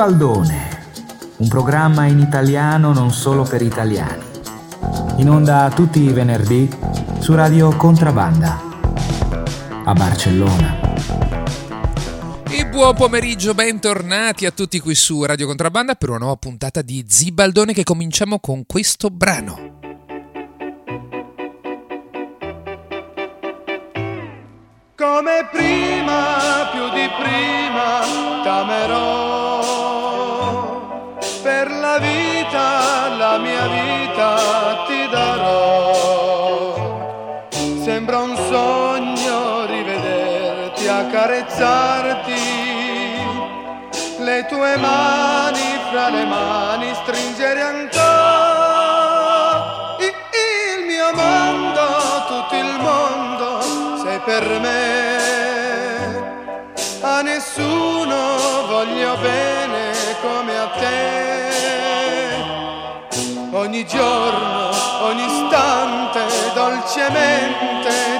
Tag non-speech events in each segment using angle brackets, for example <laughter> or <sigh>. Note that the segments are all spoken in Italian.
Zibaldone, un programma in italiano non solo per italiani. In onda tutti i venerdì su Radio Contrabanda a Barcellona. E buon pomeriggio, bentornati a tutti qui su Radio Contrabanda per una nuova puntata di Zibaldone che cominciamo con questo brano. Come prima, più di prima, t'amerò. Accarezzarti. Le tue mani fra le mani stringere ancora. Il mio mondo, tutto il mondo sei per me. A nessuno voglio bene come a te. Ogni giorno, ogni istante, dolcemente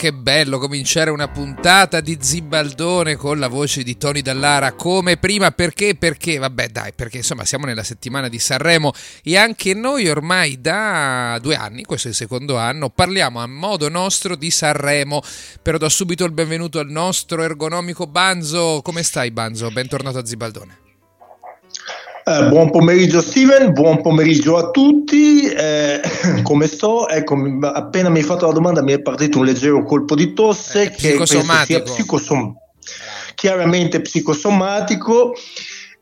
che bello cominciare una puntata di Zibaldone con la voce di Tony Dallara come prima, perché? Perché? Vabbè dai, perché insomma siamo nella settimana di Sanremo e anche noi ormai da due anni, questo è il secondo anno, parliamo a modo nostro di Sanremo. Però do subito il benvenuto al nostro ergonomico Banzo. Come stai Banzo? Bentornato a Zibaldone. Eh, buon pomeriggio Steven, buon pomeriggio a tutti. Eh, <coughs> come sto? Ecco, appena mi hai fatto la domanda mi è partito un leggero colpo di tosse Eh, che penso sia psicosomatico. psicosom- chiaramente psicosomatico.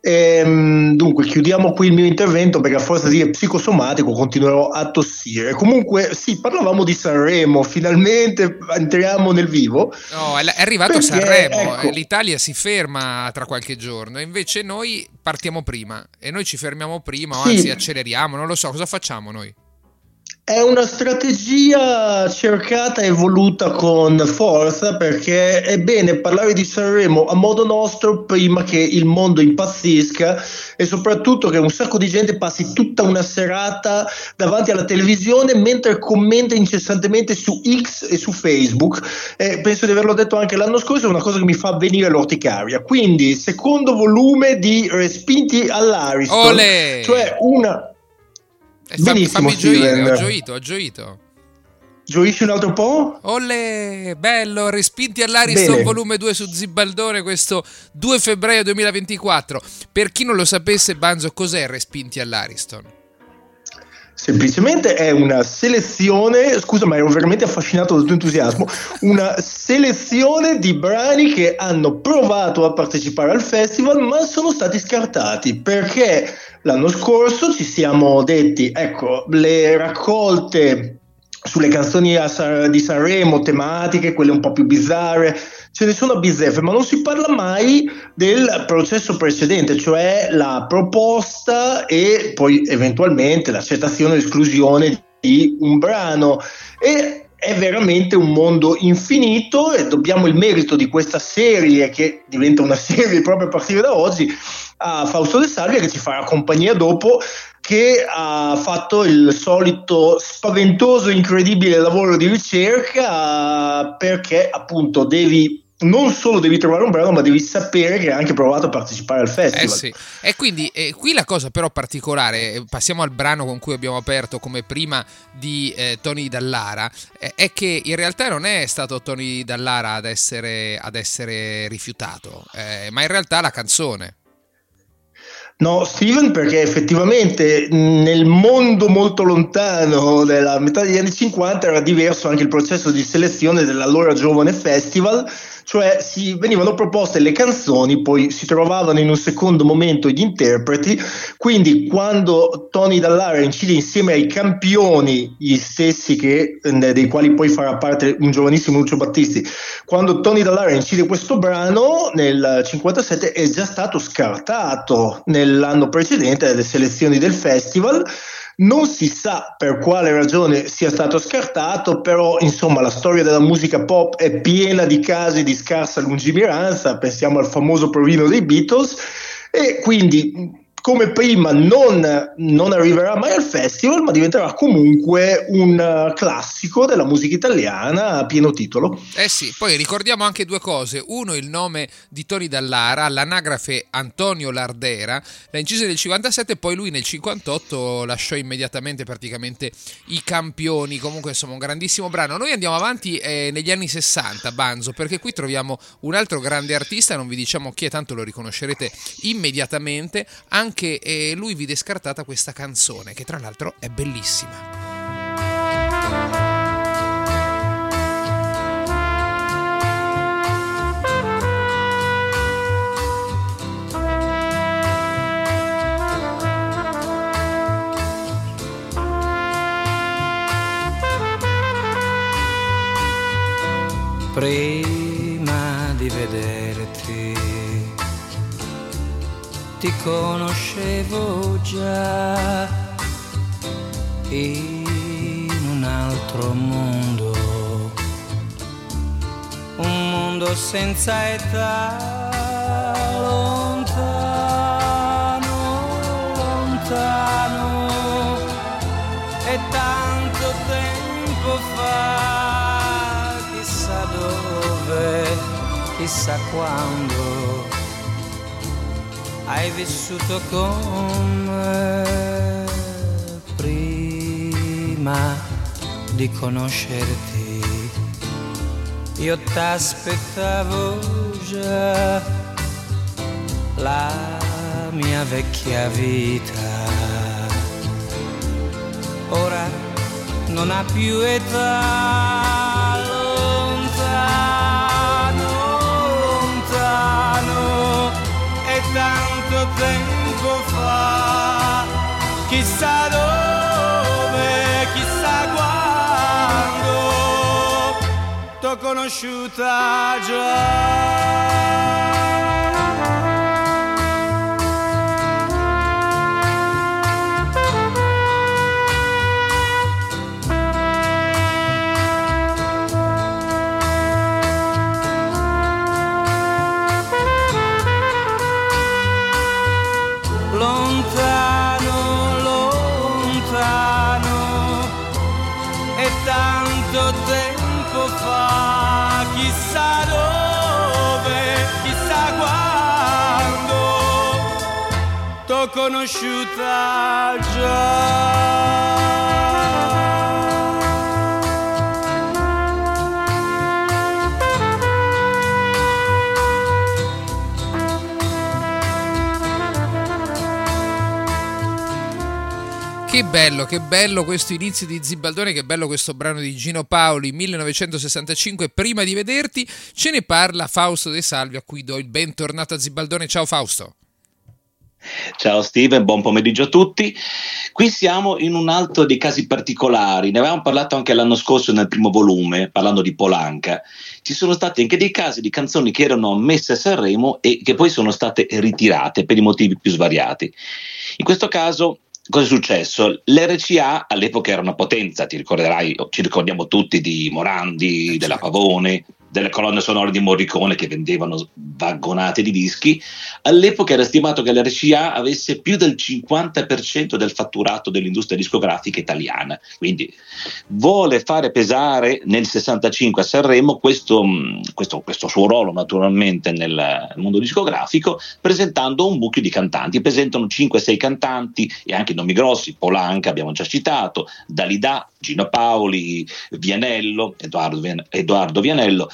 Ehm, dunque, chiudiamo qui il mio intervento perché a forza di psicosomatico continuerò a tossire. Comunque, sì, parlavamo di Sanremo, finalmente entriamo nel vivo. No, è arrivato Perché, Sanremo, ecco. eh, l'Italia si ferma tra qualche giorno, invece noi partiamo prima e noi ci fermiamo prima, o Sì. anzi acceleriamo, non lo so, cosa facciamo noi? È una strategia cercata e voluta con forza perché è bene parlare di Sanremo a modo nostro prima che il mondo impazzisca e soprattutto che un sacco di gente passi tutta una serata davanti alla televisione mentre commenta incessantemente su X e su Facebook. Eh, penso di averlo detto anche l'anno scorso, è una cosa che mi fa venire l'orticaria. Quindi, secondo volume di Respinti all'Ariston, Ole! cioè una... Eh, Benissimo, fammi gioire, ho gioito, ho gioito. Gioisci un altro po'? Ole, bello, respinti all'Ariston Bene. volume 2 su Zibaldone questo 2 febbraio 2024. Per chi non lo sapesse, Banzo, cos'è respinti all'Ariston? Semplicemente è una selezione, scusa ma ero veramente affascinato dal tuo entusiasmo, una selezione di brani che hanno provato a partecipare al festival ma sono stati scartati perché l'anno scorso ci siamo detti, ecco, le raccolte sulle canzoni di Sanremo tematiche, quelle un po' più bizzarre, ce ne sono a bizzeffe, ma non si parla mai del processo precedente, cioè la proposta e poi eventualmente l'accettazione o l'esclusione di un brano. E è veramente un mondo infinito e dobbiamo il merito di questa serie, che diventa una <laughs> serie proprio a partire da oggi, a Fausto De Salvia che ci farà compagnia dopo che ha fatto il solito spaventoso, incredibile lavoro di ricerca perché appunto devi non solo devi trovare un brano, ma devi sapere che hai anche provato a partecipare al festival. Eh sì. E quindi eh, qui la cosa però particolare, eh, passiamo al brano con cui abbiamo aperto come prima di eh, Tony Dallara, eh, è che in realtà non è stato Tony Dallara ad essere, ad essere rifiutato, eh, ma in realtà la canzone. No, Steven, perché effettivamente nel mondo molto lontano della metà degli anni 50 era diverso anche il processo di selezione dell'allora giovane festival cioè si venivano proposte le canzoni, poi si trovavano in un secondo momento gli interpreti, quindi quando Tony Dallara incide insieme ai campioni, gli stessi che, eh, dei quali poi farà parte un giovanissimo Lucio Battisti, quando Tony Dallara incide questo brano nel 57 è già stato scartato. Nell'anno precedente dalle selezioni del festival non si sa per quale ragione sia stato scartato, però insomma la storia della musica pop è piena di casi di scarsa lungimiranza, pensiamo al famoso provino dei Beatles, e quindi come prima non, non, arriverà mai al festival, ma diventerà comunque un uh, classico della musica italiana a pieno titolo. Eh sì, poi ricordiamo anche due cose. Uno, il nome di Tony Dallara, l'anagrafe Antonio Lardera, la incise nel 57, poi lui nel 58 lasciò immediatamente praticamente i campioni. Comunque, insomma, un grandissimo brano. Noi andiamo avanti eh, negli anni 60, Banzo, perché qui troviamo un altro grande artista, non vi diciamo chi è, tanto lo riconoscerete immediatamente. Anche anche eh, lui vide scartata questa canzone, che tra l'altro è bellissima. prima ti conoscevo già in un altro mondo, un mondo senza età, lontano, lontano, e tanto tempo fa, chissà dove, chissà quando hai vissuto con me prima di conoscerti. Io t'aspettavo già la mia vecchia vita. Ora non ha più età lontano, lontano e tanto tempo fa, chissà dove, chissà quando, t'ho conosciuta già. Conosciuta già. Che bello, che bello questo inizio di Zibaldone, che bello questo brano di Gino Paoli 1965. Prima di vederti ce ne parla Fausto De Salvi a cui do il bentornato a Zibaldone. Ciao Fausto. Ciao Steven, buon pomeriggio a tutti. Qui siamo in un altro dei casi particolari, ne avevamo parlato anche l'anno scorso nel primo volume, parlando di Polanca. Ci sono stati anche dei casi di canzoni che erano messe a Sanremo e che poi sono state ritirate per i motivi più svariati. In questo caso cosa è successo? L'RCA all'epoca era una potenza, ti ricorderai, ci ricordiamo tutti di Morandi, della certo. Pavone, delle colonne sonore di Morricone che vendevano vagonate di dischi, all'epoca era stimato che l'RCA avesse più del 50% del fatturato dell'industria discografica italiana, quindi vuole fare pesare nel 65 a Sanremo questo, mm, questo, questo suo ruolo naturalmente nel mondo discografico presentando un mucchio di cantanti, presentano 5-6 cantanti e anche nomi grossi, Polanca abbiamo già citato, Dalida, Gino Paoli, Vianello, Edoardo Vianello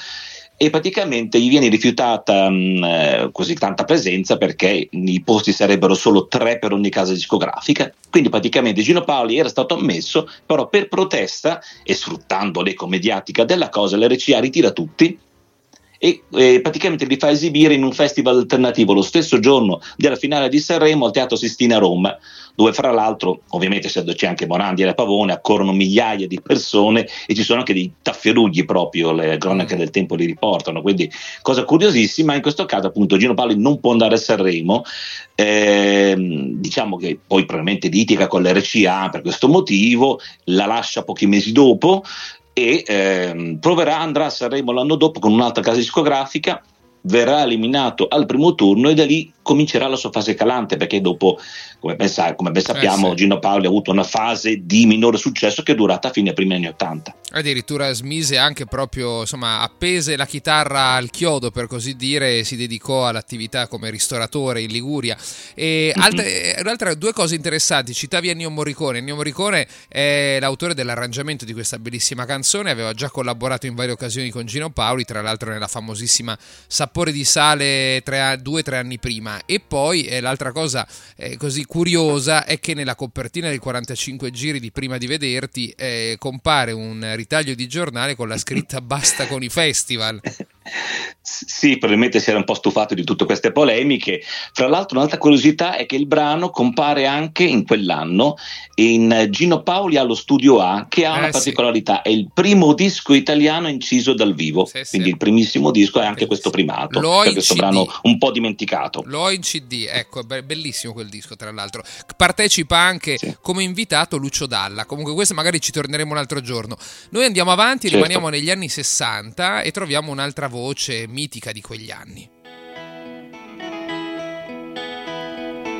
e praticamente gli viene rifiutata mh, eh, così tanta presenza perché i posti sarebbero solo tre per ogni casa discografica. Quindi praticamente Gino Paoli era stato ammesso, però per protesta e sfruttando l'eco mediatica della cosa, l'RCA ritira tutti e eh, praticamente li fa esibire in un festival alternativo lo stesso giorno della finale di Sanremo al Teatro Sistina a Roma, dove fra l'altro, ovviamente essendoci anche Morandi e la Pavone, accorrono migliaia di persone e ci sono anche dei tafferugli proprio, le cronache del tempo li riportano, quindi cosa curiosissima, in questo caso appunto Gino Paoli non può andare a Sanremo, ehm, diciamo che poi probabilmente litiga con l'RCA per questo motivo, la lascia pochi mesi dopo, e ehm, proverà, andrà a Sanremo l'anno dopo con un'altra casa discografica, verrà eliminato al primo turno e da lì comincerà la sua fase calante perché dopo, come ben, sa, come ben sappiamo, eh sì. Gino Paoli ha avuto una fase di minore successo che è durata fino ai primi anni Ottanta. Addirittura smise anche proprio, insomma, appese la chitarra al chiodo per così dire, si dedicò all'attività come ristoratore in Liguria. E mm-hmm. altre, altre, due cose interessanti, citavi Ennio Morricone. Ennio Morricone è l'autore dell'arrangiamento di questa bellissima canzone, aveva già collaborato in varie occasioni con Gino Paoli, tra l'altro nella famosissima Sapore di sale tre, due o tre anni prima e poi eh, l'altra cosa eh, così curiosa è che nella copertina del 45 giri di Prima di Vederti eh, compare un ritaglio di giornale con la scritta Basta con i festival. <laughs> Sì, probabilmente si era un po' stufato di tutte queste polemiche. Fra l'altro, un'altra curiosità è che il brano compare anche in quell'anno in Gino Paoli allo studio A, che ha eh, una particolarità: sì. è il primo disco italiano inciso dal vivo. Sì, quindi sì. il primissimo disco è anche questo primato. Per questo brano un po' dimenticato. Lo ho in CD, ecco, è bellissimo quel disco, tra l'altro. Partecipa anche come invitato Lucio Dalla. Comunque, questo magari ci torneremo un altro giorno. Noi andiamo avanti, certo. rimaniamo negli anni 60 e troviamo un'altra voce mitica di quegli anni.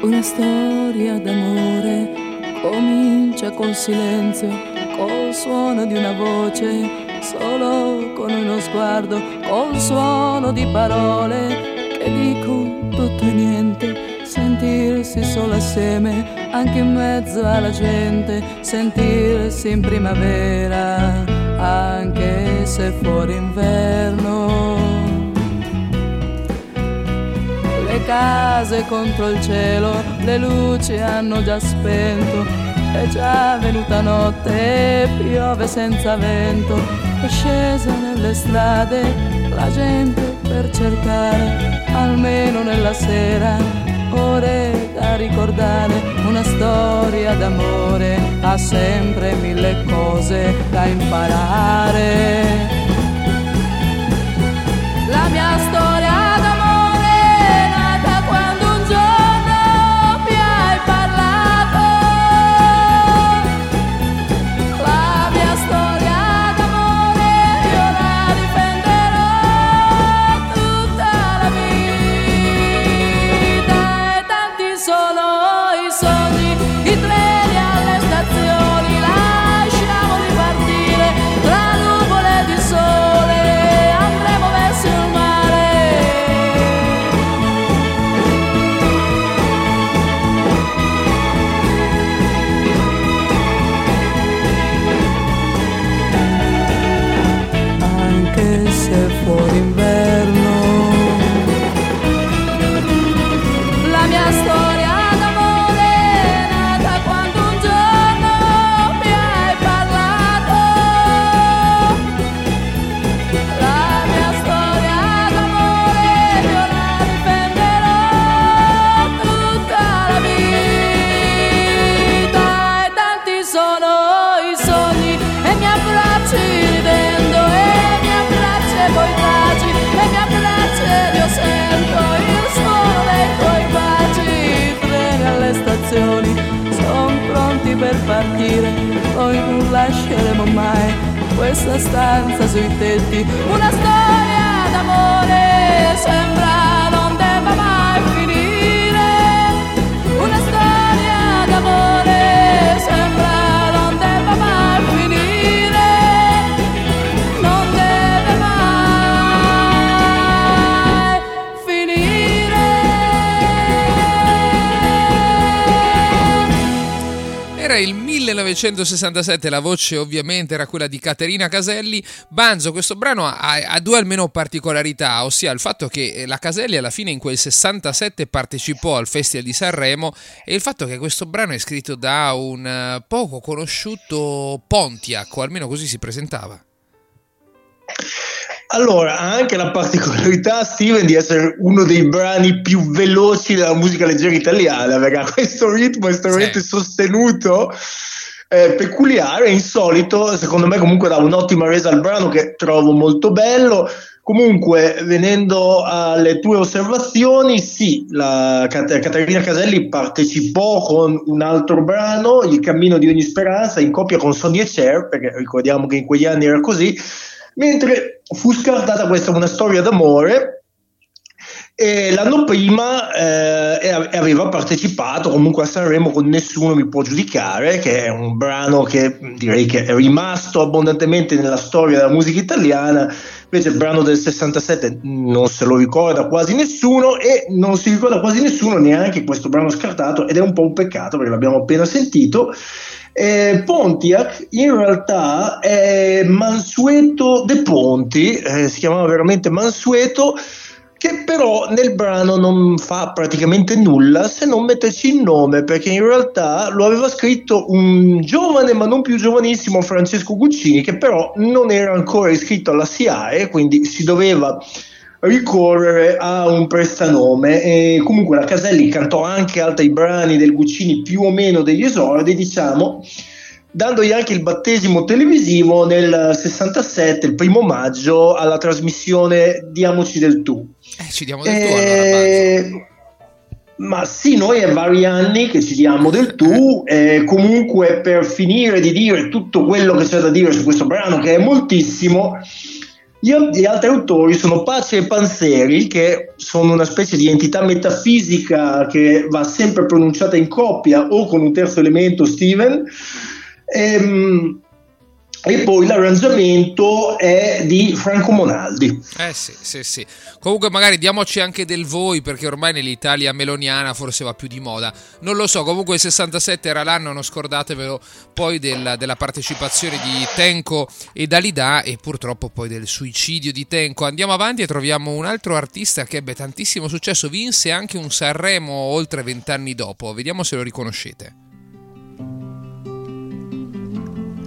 Una storia d'amore comincia col silenzio, col suono di una voce, solo con uno sguardo, col suono di parole che dico tutto e niente, sentirsi solo assieme, anche in mezzo alla gente, sentirsi in primavera, anche se fuori inverno case contro il cielo, le luci hanno già spento, è già venuta notte, piove senza vento, è scesa nelle strade la gente per cercare, almeno nella sera, ore da ricordare, una storia d'amore, ha sempre mille cose da imparare. Lasceremo mai questa stanza sui tetti, una storia d'amore sembra Era il 1967, la voce ovviamente era quella di Caterina Caselli. Banzo, questo brano ha, ha due almeno particolarità, ossia il fatto che la Caselli alla fine in quel 67 partecipò al Festival di Sanremo e il fatto che questo brano è scritto da un eh, poco conosciuto Pontiac, o almeno così si presentava. Allora, ha anche la particolarità, Steven, di essere uno dei brani più veloci della musica leggera italiana, perché ha questo ritmo estremamente Sì. sostenuto, eh, peculiare, insolito, secondo me comunque dà un'ottima resa al brano che trovo molto bello. Comunque, venendo alle tue osservazioni, sì, la Cat- Caterina Caselli partecipò con un altro brano, Il cammino di ogni speranza, in coppia con Sonny e Cher, perché ricordiamo che in quegli anni era così, mentre fu scartata questa una storia d'amore e l'anno prima eh, aveva partecipato comunque a Sanremo con Nessuno mi può giudicare, che è un brano che direi che è rimasto abbondantemente nella storia della musica italiana. Invece il brano del 67 non se lo ricorda quasi nessuno e non si ricorda quasi nessuno neanche questo brano scartato ed è un po' un peccato perché l'abbiamo appena sentito. Eh, Pontiac in realtà è Mansueto De Ponti, eh, si chiamava veramente Mansueto, che però nel brano non fa praticamente nulla se non metterci il nome, perché in realtà lo aveva scritto un giovane ma non più giovanissimo Francesco Guccini, che però non era ancora iscritto alla SIAE, quindi si doveva ricorrere a un prestanome e comunque la Caselli cantò anche altri brani del Guccini più o meno degli esordi diciamo dandogli anche il battesimo televisivo nel 67 il primo maggio alla trasmissione Diamoci del tu Eh, ci diamo del tuo allora. Eh, ma sì, noi è vari anni che ci diamo del tu, eh, comunque per finire di dire tutto quello che c'è da dire su questo brano, che è moltissimo, gli altri autori sono Pace e Panzeri, che sono una specie di entità metafisica che va sempre pronunciata in coppia o con un terzo elemento, Steven. Ehm, e poi l'arrangiamento è di Franco Monaldi. Eh sì, sì, sì. Comunque magari diamoci anche del voi perché ormai nell'Italia meloniana forse va più di moda. Non lo so, comunque il 67 era l'anno, non scordatevelo poi del- della partecipazione di Tenco e Dalida e purtroppo poi del suicidio di Tenco. Andiamo avanti e troviamo un altro artista che ebbe tantissimo successo, vinse anche un Sanremo oltre vent'anni dopo. Vediamo se lo riconoscete.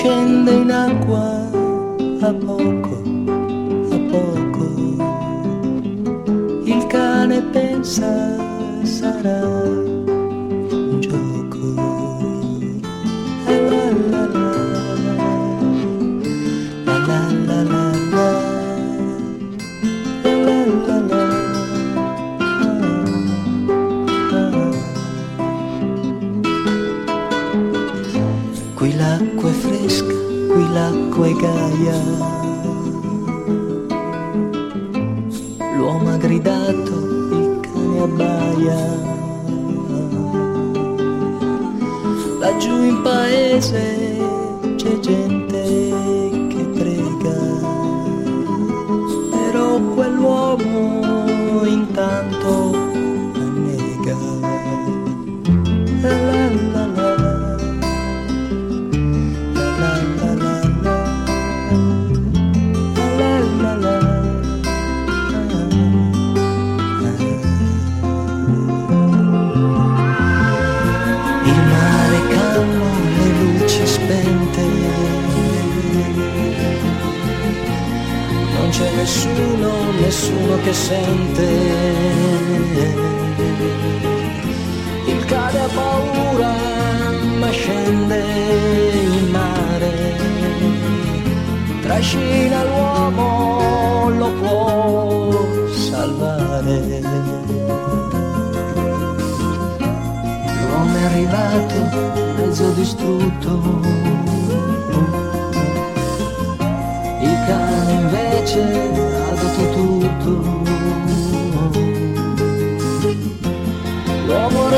scende in acqua a poco, a poco. Il cane pensa sarà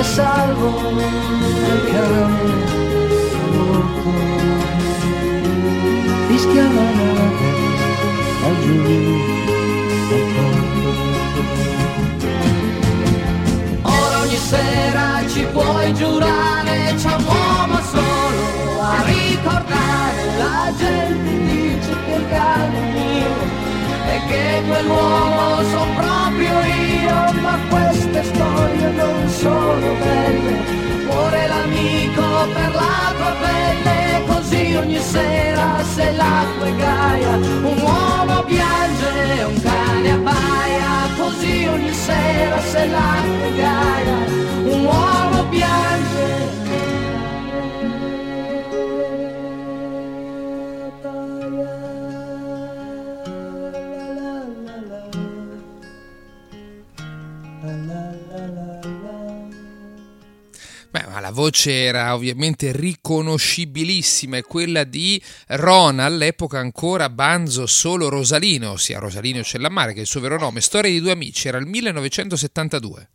È salvo, è morto. Fischia la notte laggiù al porto. Ora ogni sera ci puoi giurare, c'è un uomo solo a ricordare. La gente dice che il cane è mio e che quell'uomo sono proprio io, ma queste non sono belle. Muore l'amico per la tua pelle, così ogni sera se l'acqua è gaia, un uomo piange, un cane abbaia, così ogni sera se l'acqua è gaia, un uomo piange. Voce era ovviamente riconoscibilissima, è quella di Rona, all'epoca ancora Banzo solo Rosalino, ossia Rosalino Cellammare, che il suo vero nome. Storia di due amici, era il 1972.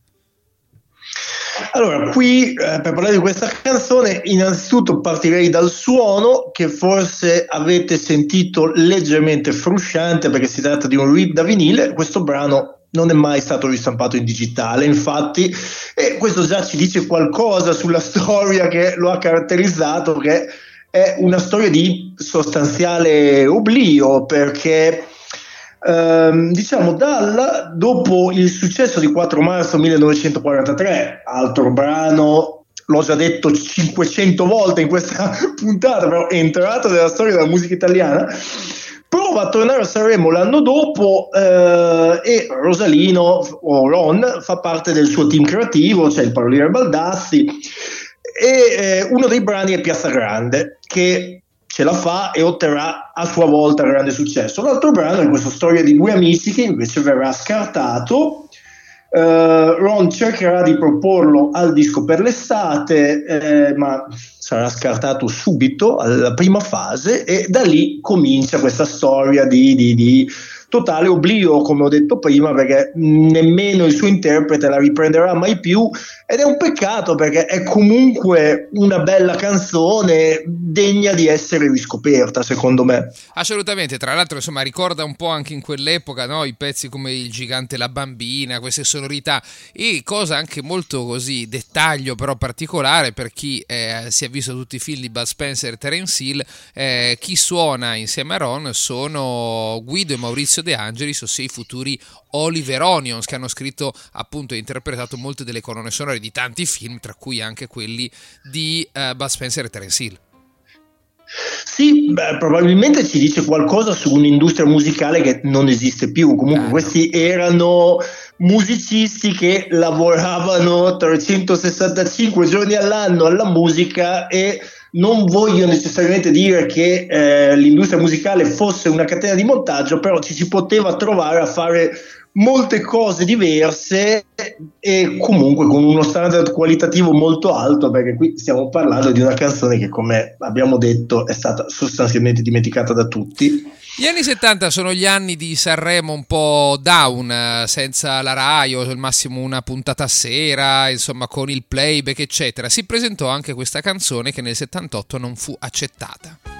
Allora, qui eh, per parlare di questa canzone, innanzitutto partirei dal suono che forse avete sentito leggermente frusciante perché si tratta di un read da vinile. Questo brano non è mai stato ristampato in digitale, infatti, e questo già ci dice qualcosa sulla storia che lo ha caratterizzato, che è una storia di sostanziale oblio, perché ehm, diciamo dal, dopo il successo di 4 marzo 1943, altro brano l'ho già detto 500 volte in questa <laughs> puntata, però è entrato nella storia della musica italiana. Prova a tornare a Sanremo l'anno dopo eh, e Rosalino o Ron fa parte del suo team creativo, c'è cioè il paroliere Baldassi e eh, uno dei brani è Piazza Grande che ce la fa e otterrà a sua volta grande successo. L'altro brano è questa storia di due amici che invece verrà scartato. Eh, Ron cercherà di proporlo al disco per l'estate, eh, ma sarà scartato subito alla prima fase e da lì comincia questa storia di, di, di totale oblio, come ho detto prima, perché nemmeno il suo interprete la riprenderà mai più ed è un peccato perché è comunque una bella canzone degna di essere riscoperta, secondo me. Assolutamente, tra l'altro insomma ricorda un po' anche in quell'epoca no? i pezzi come Il gigante la bambina, queste sonorità e cosa anche molto così, dettaglio però particolare per chi eh, si è visto tutti i film di Bud Spencer e Terence Hill, eh, chi suona insieme a Ron sono Guido e Maurizio De Angelis, ossia i futuri Oliver Onions che hanno scritto appunto e interpretato molte delle colonne sonore di tanti film, tra cui anche quelli di uh, Bud Spencer e Terence Hill. Sì, beh, probabilmente ci dice qualcosa su un'industria musicale che non esiste più. Comunque, ah, questi no. erano musicisti che lavoravano 365 giorni all'anno alla musica e non voglio necessariamente dire che eh, l'industria musicale fosse una catena di montaggio, però ci si poteva trovare a fare molte cose diverse e comunque con uno standard qualitativo molto alto perché qui stiamo parlando di una canzone che come abbiamo detto è stata sostanzialmente dimenticata da tutti. Gli anni 70 sono gli anni di Sanremo un po' down, senza la Rai o al massimo una puntata a sera, insomma con il playback eccetera. Si presentò anche questa canzone che nel 78 non fu accettata.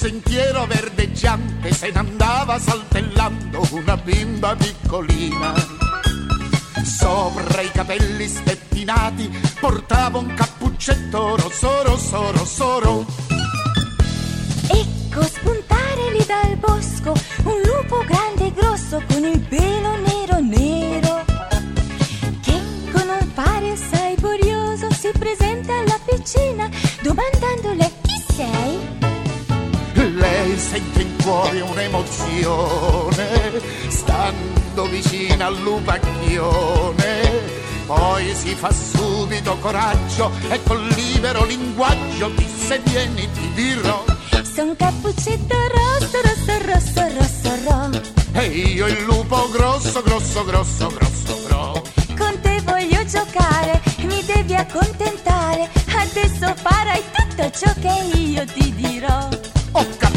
Sentiero verdeggiante se ne andava saltellando una bimba piccolina. Sopra i capelli spettinati portava un cappuccetto rosso, rosso, rosso, rosso. Ecco spuntare lì dal bosco un lupo grande e grosso con il pelo nero nero. Che con un fare assai curioso si presenta alla piscina fuori un'emozione, stando vicino al lupacchione. Poi si fa subito coraggio e col libero linguaggio disse vieni ti dirò. Son cappuccetto rosso, rosso, rosso, rosso, ro. E io il lupo grosso, grosso, grosso, grosso, gro. Con te voglio giocare, mi devi accontentare. Adesso farai tutto ciò che io ti dirò. Oh cappuccetto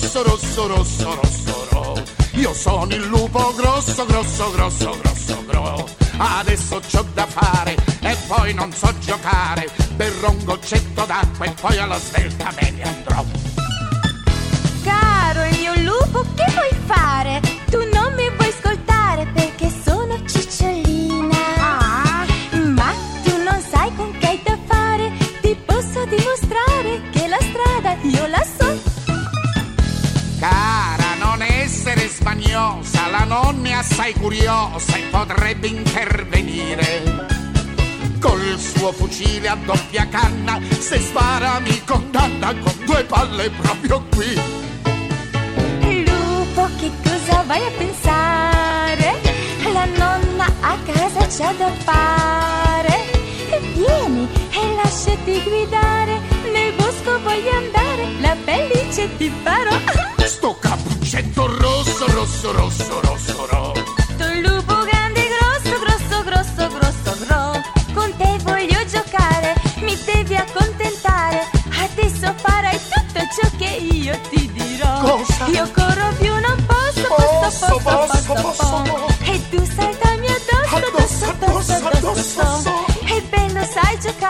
rosso, rosso, rosso, rosso, ro. Io sono il lupo grosso, grosso, grosso, grosso, gro. Adesso c'ho da fare e poi non so giocare. Berrò un goccetto d'acqua e poi alla svelta me ne andrò. Caro il mio lupo, che vuoi fare? Tu non mi vuoi ascoltare perché sono cicciolina. Ma tu non sai con che hai da fare. Ti posso dimostrare che la strada io la so. Cara, non essere smaniosa, la nonna è assai curiosa e potrebbe intervenire. Col suo fucile a doppia canna, se spara mi condanna con due palle proprio qui. Lupo, che cosa vai a pensare? La nonna a casa c'ha da fare. Vieni e lasciati guidare. Nel bosco voglio andare, la felice ti farò. <laughs> Cappuccetto rosso, rosso, ro. Tu lupo grande, grosso, grosso, grosso, grosso, gro. Con te voglio giocare, mi devi accontentare. Adesso farai tutto ciò che io ti dirò. Cosa? Io corro più, non posso, posso, Posso, posso, posso, posso, posso. E tu saltami addosso, addosso, addosso, addosso, addosso. E bello sai giocare,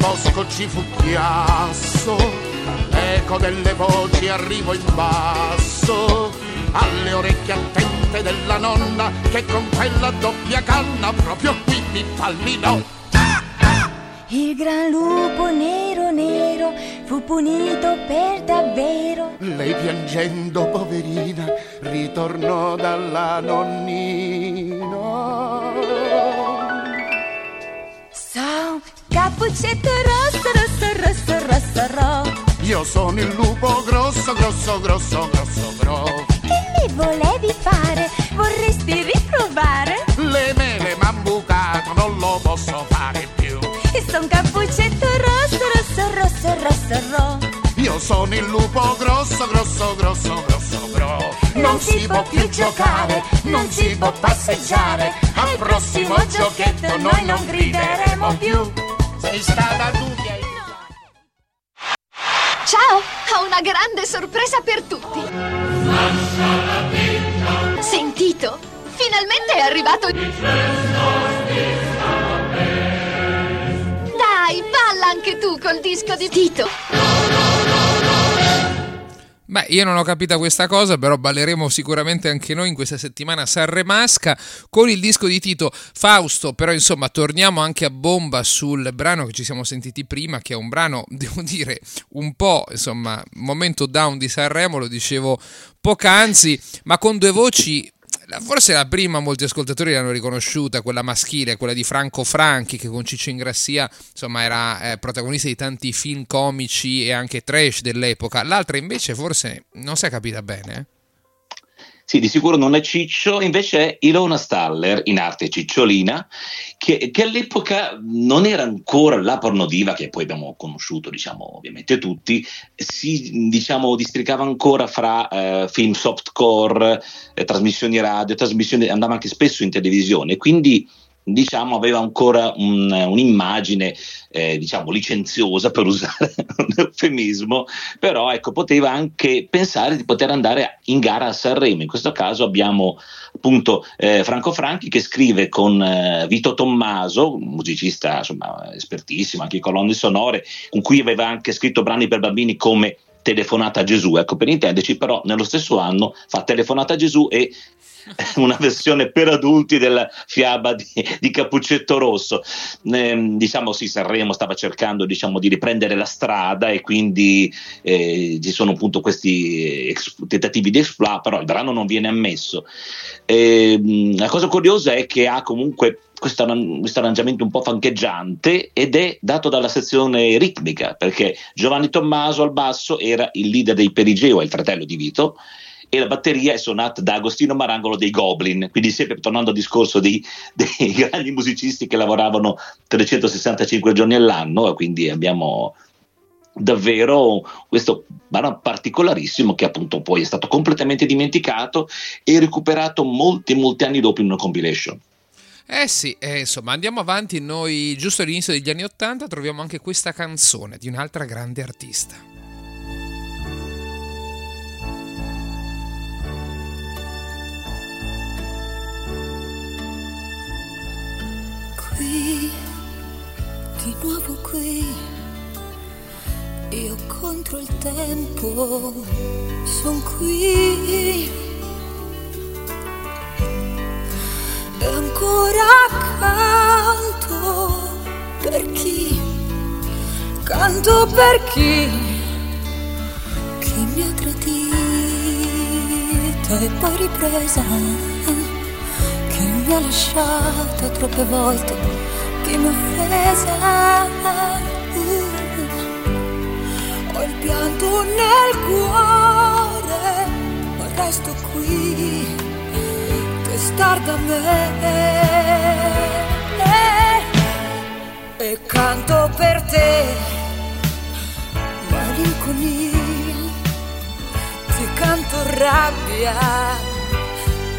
bosco ci fu chiasso, l'eco delle voci arrivo in basso, alle orecchie attente della nonna che con quella doppia canna proprio qui mi fallinò. Il gran lupo nero nero fu punito per davvero. Lei piangendo, poverina, ritornò dalla nonnina. Cappuccetto rosso, rosso, rosso, rosso, ro. Io sono il lupo grosso, grosso, grosso, grosso, gro. Che mi volevi fare? Vorresti riprovare? Le mele m'han non lo posso fare più. E son cappuccetto rosso, rosso, rosso, rosso, ro. Io sono il lupo grosso, grosso, grosso, grosso, gro. Non si può più giocare, non si può passeggiare. Al prossimo giochetto noi non grideremo più. Sei stata tu che hai... Ciao, ho una grande sorpresa per tutti. Sentito? Finalmente è arrivato il... Dai, balla anche tu col disco di Tito. Beh, io non ho capita questa cosa, però balleremo sicuramente anche noi in questa settimana Sanremasca con il disco di Tito Fausto, però insomma torniamo anche a bomba sul brano che ci siamo sentiti prima, che è un brano, <laughs> devo dire, un po', insomma, momento down di Sanremo, lo dicevo poc'anzi, ma con due voci Forse la prima molti ascoltatori l'hanno riconosciuta, quella maschile, quella di Franco Franchi, che con Ciccio Ingrassia insomma, era eh, protagonista di tanti film comici e anche trash dell'epoca. L'altra invece forse non si è capita bene. Sì, di sicuro non è Ciccio, invece è Ilona Staller, in arte Cicciolina, che, che all'epoca non era ancora la pornodiva che poi abbiamo conosciuto, diciamo, ovviamente tutti, si diciamo, districava ancora fra eh, film softcore, eh, trasmissioni radio, trasmissioni, andava anche spesso in televisione, quindi diciamo aveva ancora un- un'immagine eh, diciamo licenziosa per usare <laughs> un eufemismo però ecco poteva anche pensare di poter andare in gara a Sanremo. In questo caso abbiamo appunto eh, Franco Franchi che scrive con eh, Vito Tommaso musicista insomma espertissimo anche colonne sonore con cui aveva anche scritto brani per bambini come Telefonata a Gesù, ecco per intenderci, però nello stesso anno fa Telefonata a Gesù e <laughs> una versione per adulti della fiaba di, di Cappuccetto Rosso. Ehm, diciamo sì, Sanremo stava cercando diciamo, di riprendere la strada e quindi eh, ci sono appunto questi ex- tentativi di exploit, però il brano non viene ammesso. Ehm, la cosa curiosa è che ha comunque questo, arrangiamento un po' fancheggiante ed è dato dalla sezione ritmica, perché Giovanni Tommaso al basso era il leader dei Perigeo, il fratello di Vito, e la batteria è suonata da Agostino Marangolo dei Goblin, quindi sempre tornando al discorso di, <laughs> dei grandi musicisti che lavoravano 365 giorni all'anno, quindi abbiamo davvero questo brano particolarissimo che appunto poi è stato completamente dimenticato e recuperato molti molti anni dopo in una compilation. Eh sì, eh, insomma, andiamo avanti. Noi, giusto all'inizio degli anni Ottanta, troviamo anche questa canzone di un'altra grande artista. Qui, di nuovo qui, io contro il tempo, sono qui. E ancora canto per chi, canto per chi, chi mi ha tradito e poi ripresa, mi ha lasciato troppe volte, chi mi offesa. Ho il pianto nel cuore, ma resto qui che star da me. E canto per te malinconia ti canto rabbia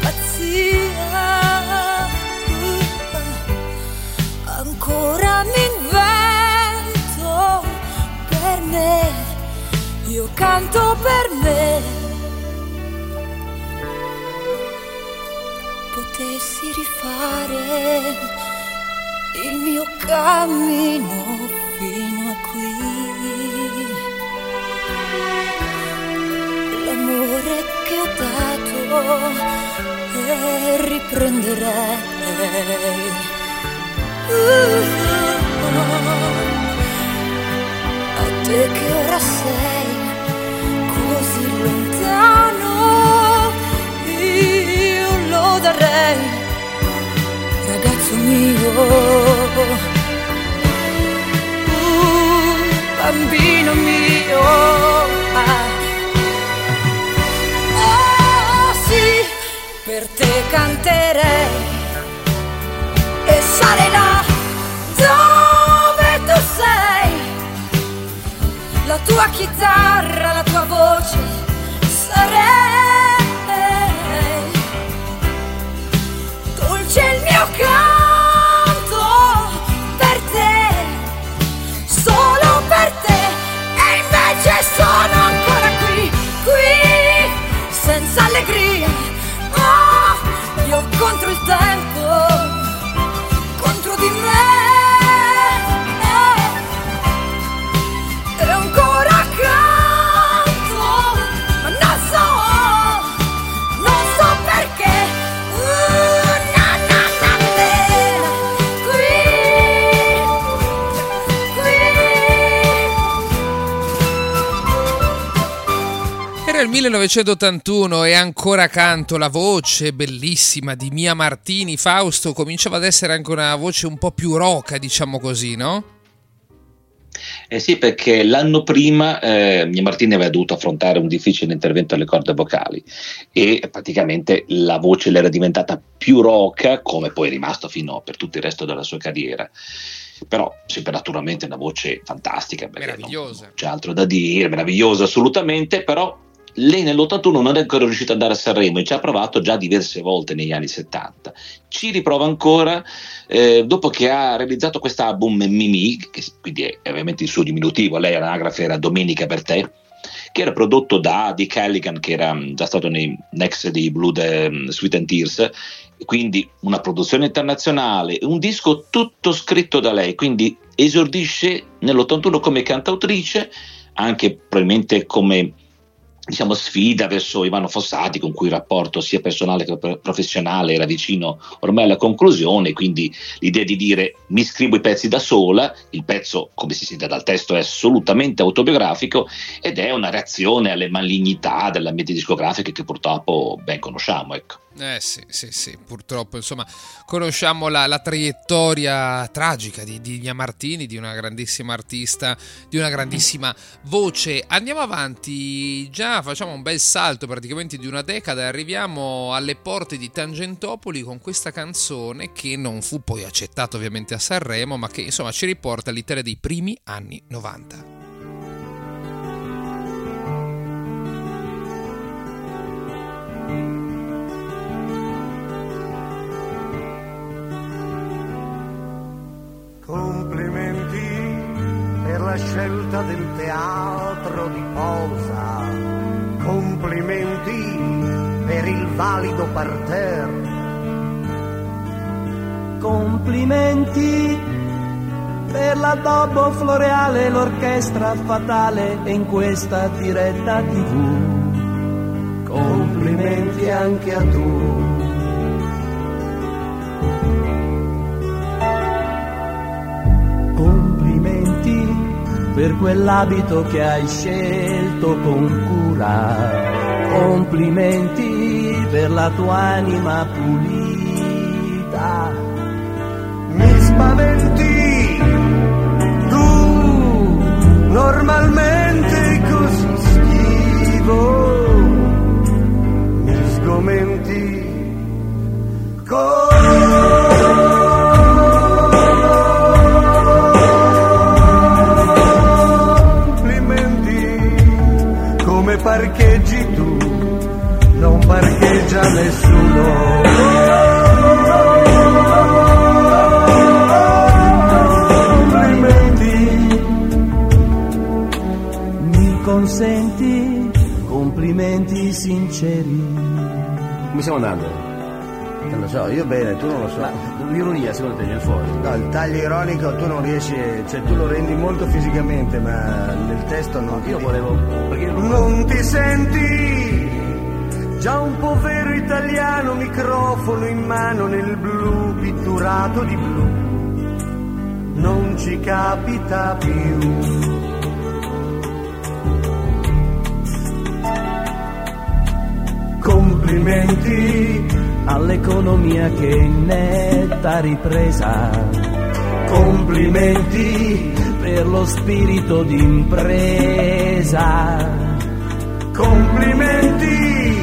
pazzia ancora mi invento per me io canto per me potessi rifare il mio cammino fino a qui. L'amore che ho dato e riprenderei. A te che ora sei così lontano, io lo darei, ragazzo mio. Bambino mio. Ah. Oh sì, per te canterei e sarei là La tua chitarra, la tua voce sarei. Dolce il mio canto per te, solo per te. E invece sono ancora qui, qui, senza allegria. Oh, io contro il tempo, il 1981 e ancora canto la voce bellissima di Mia Martini. Fausto cominciava ad essere anche una voce un po' più roca, diciamo così, no? Eh sì, perché l'anno prima eh, Mia Martini aveva dovuto affrontare un difficile intervento alle corde vocali e praticamente la voce le era diventata più roca, come poi è rimasto fino per tutto il resto della sua carriera. Però sempre naturalmente una voce fantastica, perché non Meravigliosa. c'è altro da dire, meravigliosa assolutamente, però lei nell'81 non è ancora riuscita ad andare a Sanremo e ci ha provato già diverse volte negli anni 70. Ci riprova ancora eh, dopo che ha realizzato quest'album Mimi, che quindi è ovviamente il suo diminutivo, lei anagrafe era Domenica per te, che era prodotto da Dick Halligan, che era mh, già stato nei next di Blue the, mh, Sweet and Tears, quindi una produzione internazionale, un disco tutto scritto da lei, quindi esordisce nell'81 come cantautrice, anche probabilmente come diciamo, sfida verso Ivano Fossati, con cui il rapporto sia personale che professionale era vicino ormai alla conclusione, quindi l'idea di dire mi scrivo i pezzi da sola, il pezzo, come si sente dal testo, è assolutamente autobiografico ed è una reazione alle malignità dell'ambiente discografico che purtroppo ben conosciamo. Ecco. Eh sì, sì, sì, purtroppo insomma conosciamo la, la traiettoria tragica di, Nia Martini, di una grandissima artista, di una grandissima voce. Andiamo avanti, già facciamo un bel salto praticamente di una decada e arriviamo alle porte di Tangentopoli con questa canzone che non fu poi accettata ovviamente a Sanremo, ma che insomma ci riporta all'Italia dei primi anni 90. Scelta del teatro di posa. Complimenti per il valido parterre. Complimenti per l'addobbo floreale, l'orchestra fatale in questa diretta tv. Complimenti anche a tu. Per quell'abito che hai scelto con cura. Complimenti per la tua anima pulita. Mi spaventi, tu normalmente così schivo. Mi sgomenti. Con parcheggi tu, non parcheggia nessuno. Mi consenti complimenti sinceri. Come stiamo andando? Non lo so, io bene, tu non lo so. Ma l'ironia secondo te viene fuori? No, il taglio ironico tu non riesci, cioè tu lo rendi molto fisicamente, ma nel testo non. Io volevo. Perché non ti senti già un povero italiano, microfono in mano nel blu, pitturato di blu. Non ci capita più. Complimenti all'economia che è in netta ripresa. Complimenti per lo spirito d'impresa. Complimenti,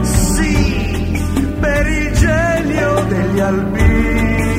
sì, per il genio degli albini,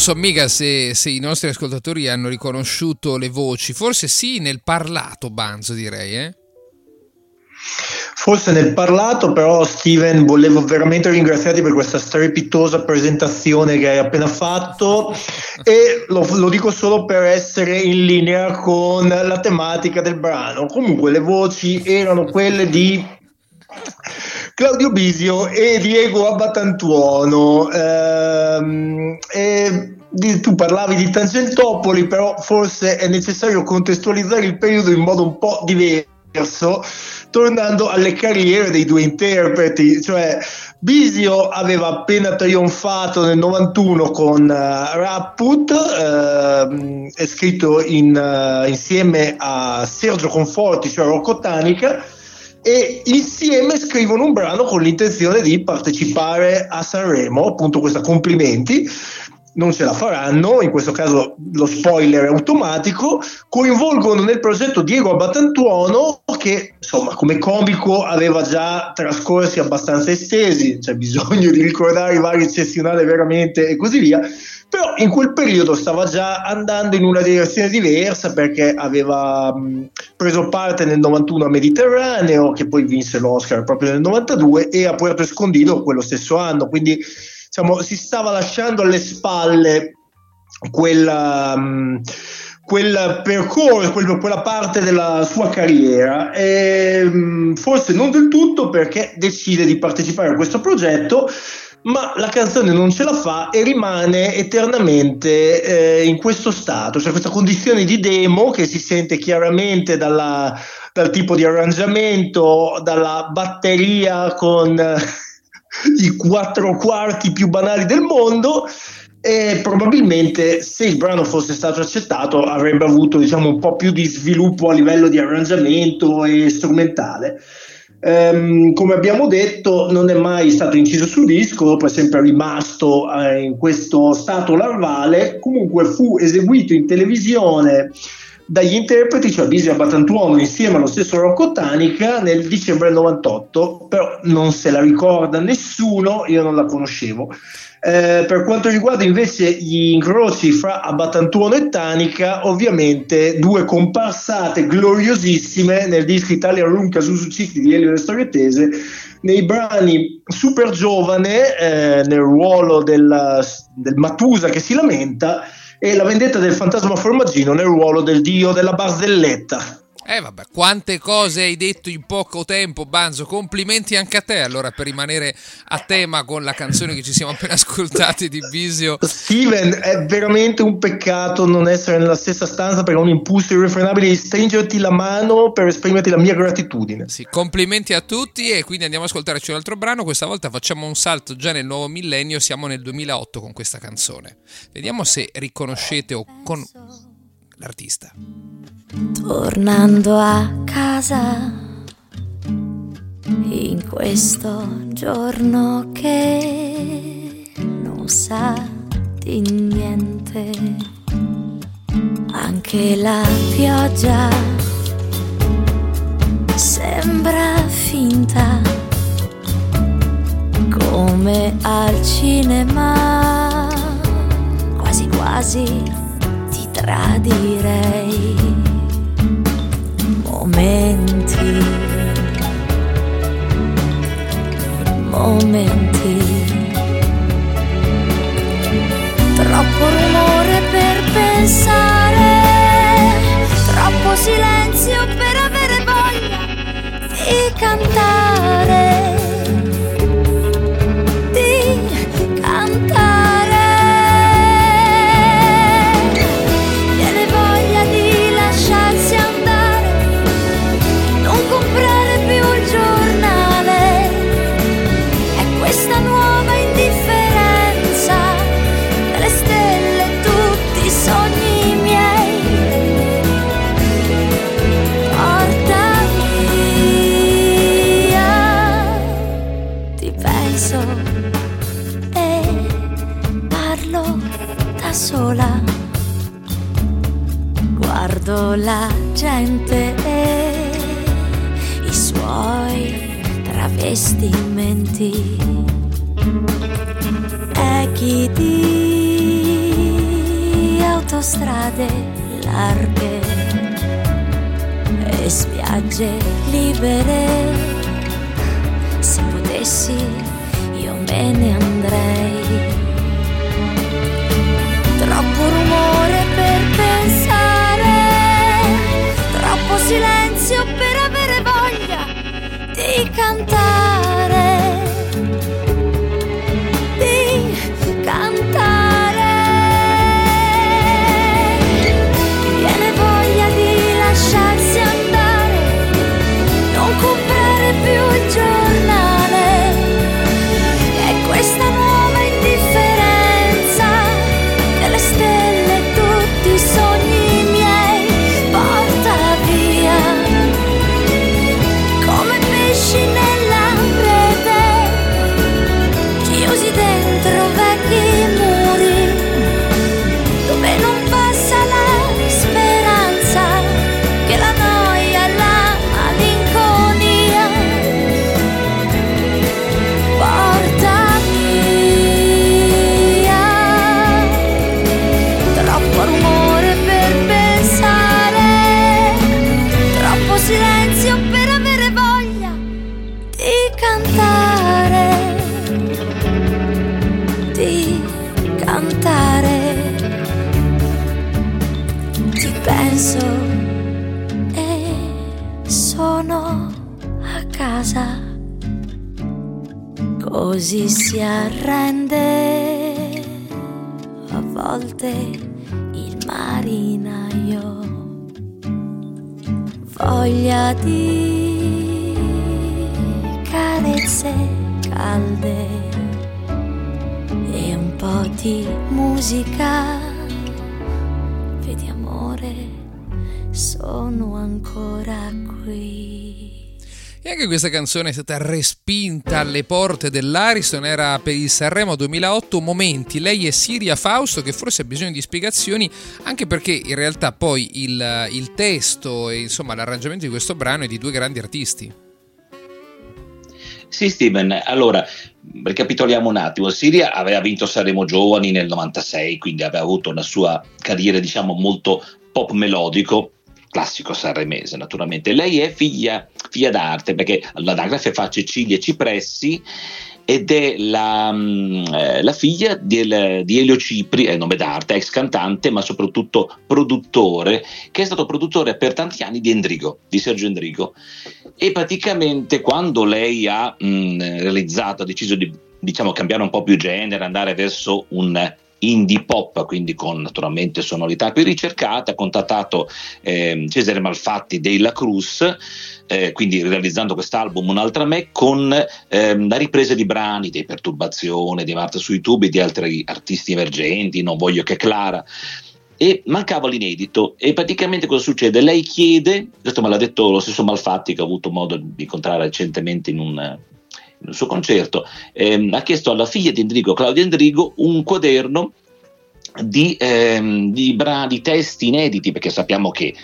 so mica se, se, i nostri ascoltatori hanno riconosciuto le voci, forse sì nel parlato Banzo direi, eh? Forse nel parlato, però Steven volevo veramente ringraziarti per questa strepitosa presentazione che hai appena fatto e lo, lo, dico solo per essere in linea con la tematica del brano. Comunque le voci erano quelle di Claudio Bisio e Diego Abbatantuono. Ehm, e tu parlavi di Tangentopoli, però forse è necessario contestualizzare il periodo in modo un po' diverso, tornando alle carriere dei due interpreti, cioè Bisio aveva appena trionfato nel 91 con uh, Rapput, ehm, è scritto in, eh, insieme a Sergio Conforti, cioè Rocco Tanica, e insieme scrivono un brano con l'intenzione di partecipare a Sanremo, appunto questa complimenti. Non ce la faranno, in questo caso lo spoiler è automatico. Coinvolgono nel progetto Diego Abbatantuono, che insomma come comico aveva già trascorsi abbastanza estesi, c'è bisogno di ricordare i vari eccezionali veramente e così via però in quel periodo stava già andando in una direzione diversa perché aveva mh, preso parte nel 91 a Mediterraneo che poi vinse l'Oscar proprio nel 92 e a Puerto Escondido quello stesso anno. Quindi diciamo, si stava lasciando alle spalle quella, mh, quel percorso, quel- quella parte della sua carriera. E mh, forse non del tutto perché decide di partecipare a questo progetto ma la canzone non ce la fa e rimane eternamente eh, in questo stato, cioè questa condizione di demo che si sente chiaramente dalla- dal tipo di arrangiamento, dalla batteria con eh, <laughs> i quattro quarti più banali del mondo e probabilmente se il brano fosse stato accettato avrebbe avuto diciamo un po' più di sviluppo a livello di arrangiamento e strumentale. Ehm, come abbiamo detto, non è mai stato inciso sul disco, dopo è sempre rimasto eh, in questo stato larvale. Comunque fu eseguito in televisione dagli interpreti, cioè Bisio Abbatantuono insieme allo stesso Rocco Tanica nel dicembre del 98, però non se la ricorda nessuno, io non la conoscevo. Eh, per quanto riguarda invece gli incroci fra Abbatantuono e Tanica, ovviamente due comparsate gloriosissime nel disco Italia Room Casusu Cicli di Elio Storetese, nei brani Super Giovane, eh, nel ruolo del, del Matusa che si lamenta, e La vendetta del fantasma formaggino nel ruolo del dio della barzelletta. Eh vabbè, quante cose hai detto in poco tempo, Banzo. Complimenti anche a te allora per rimanere a tema con la canzone che ci siamo appena ascoltati di Bisio. Steven, è veramente un peccato non essere nella stessa stanza perché ho un impulso irrefrenabile di stringerti la mano per esprimerti la mia gratitudine. Sì, complimenti a tutti e quindi andiamo a ascoltarci un altro brano. Questa volta facciamo un salto già nel nuovo millennio, siamo nel 2008 con questa canzone. Vediamo se riconoscete o con l'artista. Tornando a casa in questo giorno che non sa di niente, anche la pioggia sembra finta come al cinema, quasi quasi tradirei momenti, momenti. Troppo rumore per pensare, troppo silenzio per avere voglia di cantare. veré. Canzone è stata respinta alle porte dell'Ariston, era per il Sanremo 2008 Momenti, lei è Siria Fausto che forse ha bisogno di spiegazioni anche perché in realtà poi il, il testo e insomma l'arrangiamento di questo brano è di due grandi artisti. Sì, Steven, allora ricapitoliamo un attimo. Siria aveva vinto Sanremo Giovani nel 96, quindi aveva avuto una sua carriera, diciamo, molto pop melodico, classico sanremese naturalmente. Lei è figlia, figlia d'arte perché l'anagrafe fa Cecilia Cipressi ed è la, mm, eh, la figlia del- di Elio Cipri, è nome d'arte, ex cantante ma soprattutto produttore, che è stato produttore per tanti anni di Endrigo, di Sergio Endrigo. E praticamente quando lei ha mh, realizzato, ha deciso di diciamo, cambiare un po' più genere, andare verso un indie pop, quindi con naturalmente sonorità più ricercate, ha contattato ehm, Cesare Malfatti dei La Cruz, eh, quindi realizzando quest'album Un'altra me con ehm, la ripresa di brani dei Perturbazione, di Marta sui tubi, di altri artisti emergenti, Non voglio che Clara e mancava l'inedito e praticamente cosa succede? Lei chiede, questo me l'ha detto lo stesso Malfatti che ho avuto modo di incontrare recentemente in un, un suo concerto, ehm, ha chiesto alla figlia di Endrigo, Claudia Endrigo, un quaderno di, ehm, di brani, di testi inediti, perché sappiamo che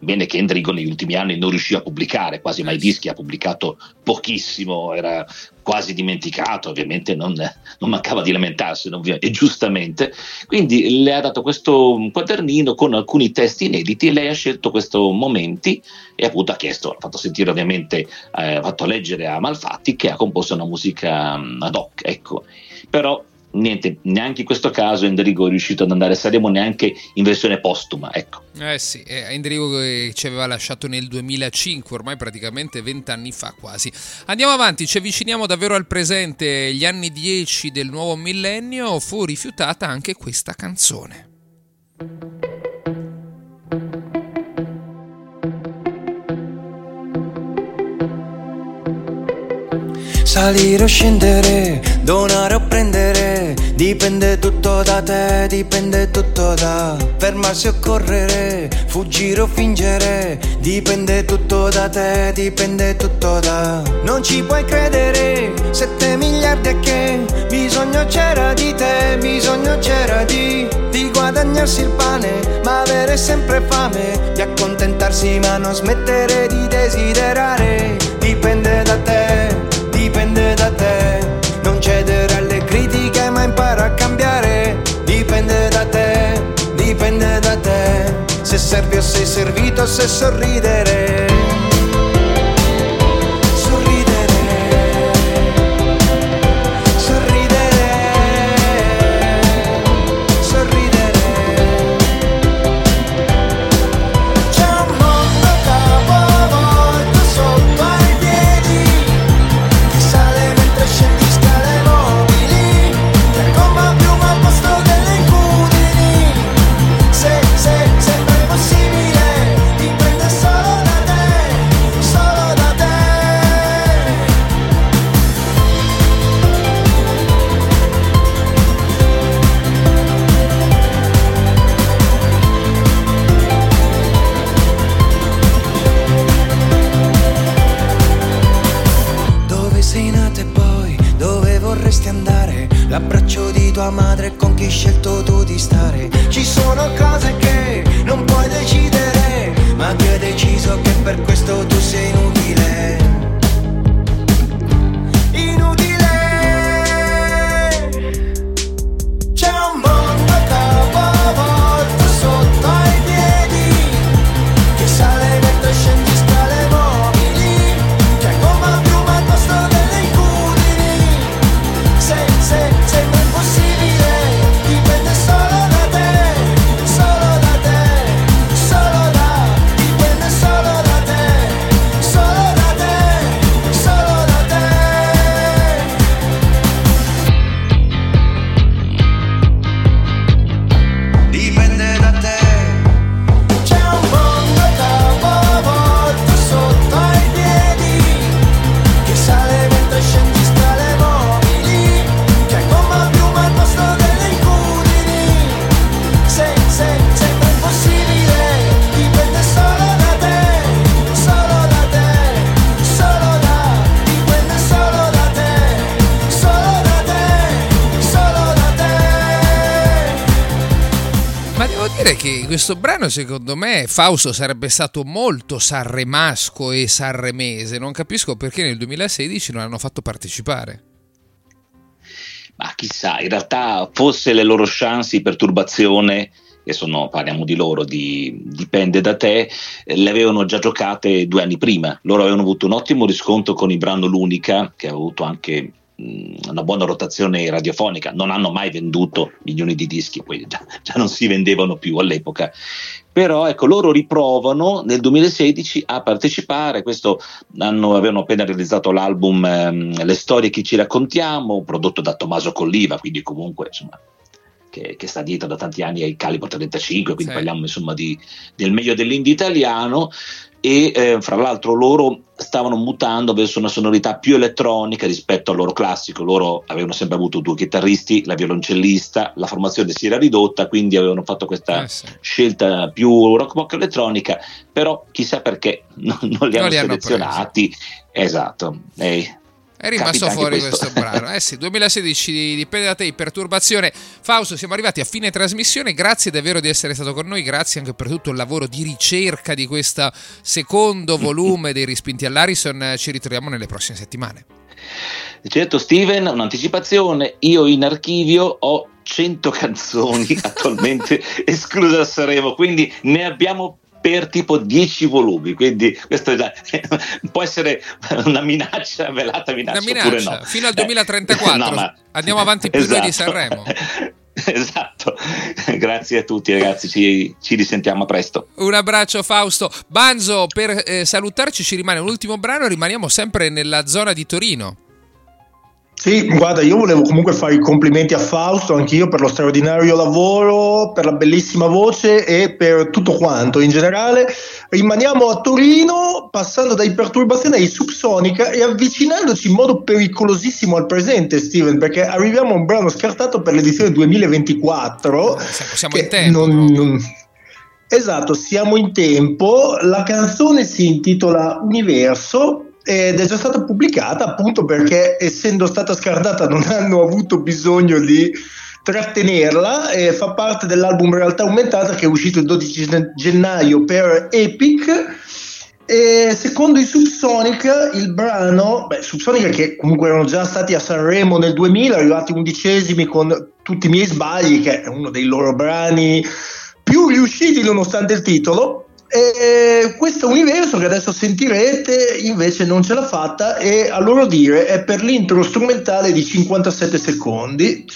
Bene che Endrigo negli ultimi anni non riuscì a pubblicare quasi mai dischi, ha pubblicato pochissimo, era quasi dimenticato, ovviamente non, non mancava di lamentarsi, e giustamente. Quindi le ha dato questo quadernino con alcuni testi inediti e lei ha scelto questo momenti e appunto ha chiesto, ha fatto sentire ovviamente, eh, ha fatto leggere a Malfatti che ha composto una musica mm, ad hoc, ecco. Però niente, neanche in questo caso Endrigo è riuscito ad andare a Sanremo neanche in versione postuma, ecco. Eh sì, eh, Endrigo che ci aveva lasciato nel 2005, ormai praticamente vent'anni fa quasi. Andiamo avanti, ci avviciniamo davvero al presente, gli anni 10 del nuovo millennio, fu rifiutata anche questa canzone. Salire o scendere, donare o prendere, dipende tutto da te, dipende tutto da fermarsi o correre, fuggire o fingere, dipende tutto da te, dipende tutto da non ci puoi credere, 7 miliardi e che bisogno c'era di te, bisogno c'era di di guadagnarsi il pane, ma avere sempre fame, di accontentarsi ma non smettere di desiderare, Se servi o sei servito, se. Sorridere. Brano, secondo me, Fausto sarebbe stato molto sanremasco e sanremese. Non capisco perché nel 2016 non hanno fatto partecipare. Ma chissà, in realtà fosse le loro chance di perturbazione, che sono, parliamo di loro, di, dipende da te, le avevano già giocate due anni prima. Loro avevano avuto un ottimo riscontro con il brano L'Unica, che aveva avuto anche una buona rotazione radiofonica. Non hanno mai venduto milioni di dischi, poi già, già non si vendevano più all'epoca però ecco loro riprovano nel 2016 a partecipare questo hanno, avevano appena realizzato l'album ehm, Le storie che ci raccontiamo prodotto da Tommaso Colliva quindi comunque insomma che, che, sta dietro da tanti anni ai Calibro 35 quindi sì. parliamo insomma di, del meglio dell'indie italiano e eh, fra l'altro loro stavano mutando verso una sonorità più elettronica rispetto al loro classico. Loro avevano sempre avuto due chitarristi, la violoncellista, la formazione si era ridotta, quindi avevano fatto questa eh sì. scelta più rock rock elettronica, però chissà perché <laughs> non, non li hanno non selezionati. Esatto. Eh, è rimasto fuori questo. questo. brano. Eh sì, 2016 dipende da te, perturbazione. Fausto, siamo arrivati a fine trasmissione. Grazie davvero di essere stato con noi. Grazie anche per tutto il lavoro di ricerca di questo secondo <laughs> volume dei Rispinti all'Arison. Ci ritroviamo nelle prossime settimane. Certo, Steven, un'anticipazione. Io in archivio ho 100 canzoni <laughs> attualmente escluse a Sanremo, quindi ne abbiamo per tipo 10 volumi, quindi questo già, <laughs> può essere una minaccia, <laughs> velata minaccia, una minaccia no. fino al 2034, <laughs> no, ma... andiamo avanti più esatto. di Sanremo. Esatto, grazie a tutti ragazzi, ci, ci, risentiamo presto. Un abbraccio Fausto. Banzo, per eh, salutarci ci rimane un ultimo brano, rimaniamo sempre nella zona di Torino. Sì, guarda, io volevo comunque fare i complimenti a Fausto, anch'io per lo straordinario lavoro, per la bellissima voce e per tutto quanto in generale. Rimaniamo a Torino, passando dai perturbazioni ai subsonica e avvicinandoci in modo pericolosissimo al presente, Steven, perché arriviamo a un brano scartato per l'edizione 2024. Siamo in tempo. Non, non... Esatto, siamo in tempo. La canzone si intitola Universo ed è già stata pubblicata appunto perché essendo stata scartata non hanno avuto bisogno di trattenerla e fa parte dell'album Realtà Aumentata che è uscito il 12 gennaio per Epic. E secondo i Subsonic il brano, beh Subsonic che comunque erano già stati a Sanremo nel 2000 arrivati undicesimi con tutti i miei sbagli che è uno dei loro brani più riusciti nonostante il titolo e questo universo che adesso sentirete invece non ce l'ha fatta e a loro dire è per l'intro strumentale di 57 secondi.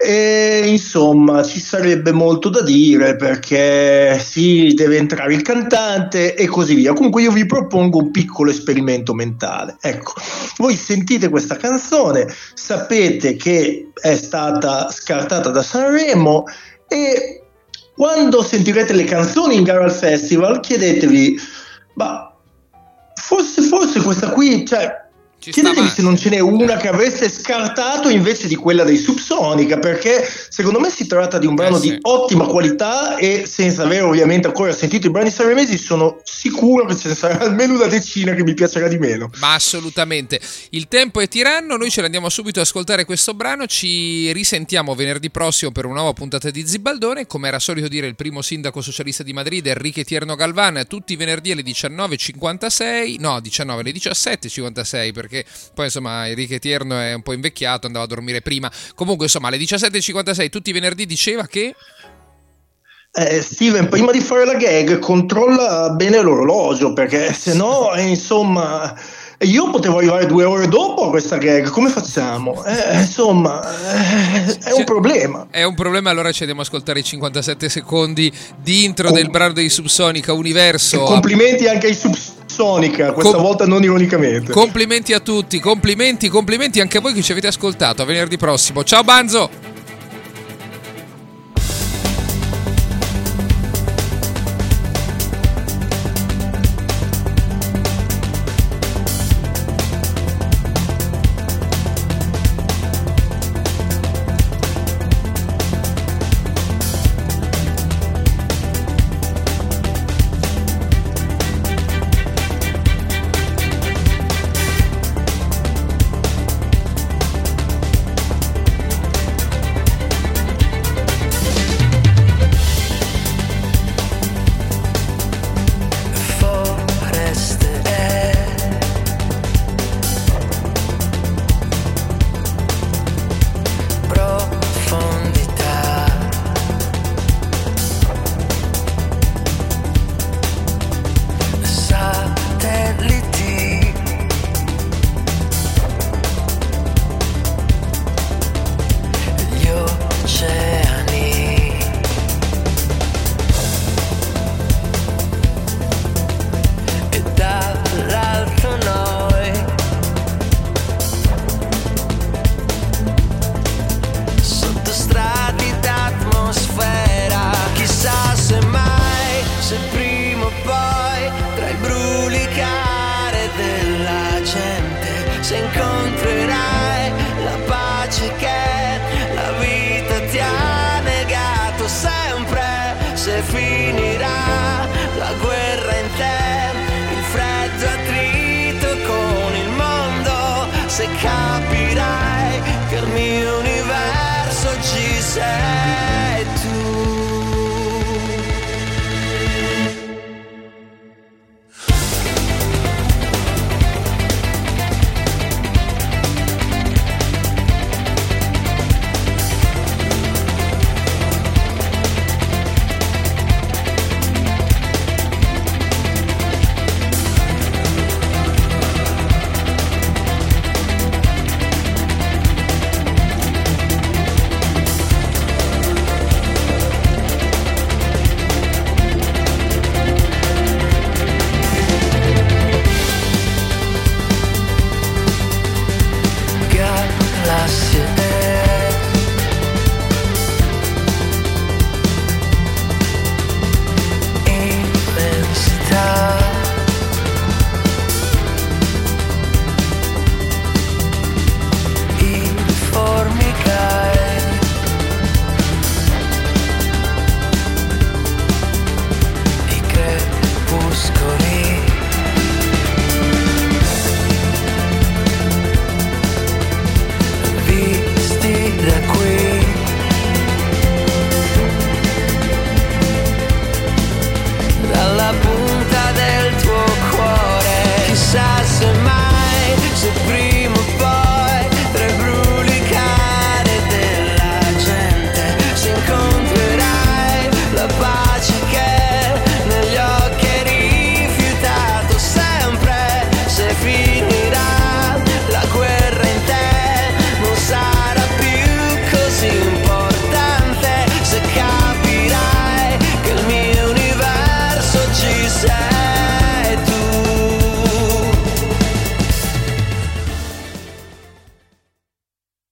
E insomma ci sarebbe molto da dire perché sì, deve entrare il cantante e così via. Comunque io vi propongo un piccolo esperimento mentale. Ecco, voi sentite questa canzone, sapete che è stata scartata da Sanremo e quando sentirete le canzoni in gara al festival, chiedetevi, ma forse, forse questa qui, cioè, ci Chiedetevi se non ce n'è una che avreste scartato invece di quella dei Subsonica, perché secondo me si tratta di un brano eh sì. di ottima qualità e senza aver ovviamente ancora sentito i brani sanremesi sono sicuro che ce ne sarà almeno una decina che mi piacerà di meno. Ma assolutamente. Il tempo è tiranno, noi ce l'andiamo subito ad ascoltare questo brano, ci risentiamo venerdì prossimo per una nuova puntata di Zibaldone, come era solito dire il primo sindaco socialista di Madrid, Enrique Tierno Galvan, tutti i venerdì alle 19.56, no 19 alle 17.56 perché perché poi insomma Enrique Tierno è un po' invecchiato, andava a dormire prima. Comunque insomma alle 17.56 tutti i venerdì diceva che... Eh, Steven, prima di fare la gag, controlla bene l'orologio perché se no, eh, insomma, io potevo arrivare due ore dopo a questa gag. Come facciamo? Eh, insomma, eh, è un problema. È un problema. Allora ci andiamo a ascoltare i 57 secondi di intro Com- del brano dei Subsonica Universo. E complimenti anche ai Subsonica sonica, questa Com- volta non ironicamente. Complimenti a tutti, complimenti, complimenti anche a voi che ci avete ascoltato. A venerdì prossimo. Ciao Banzo!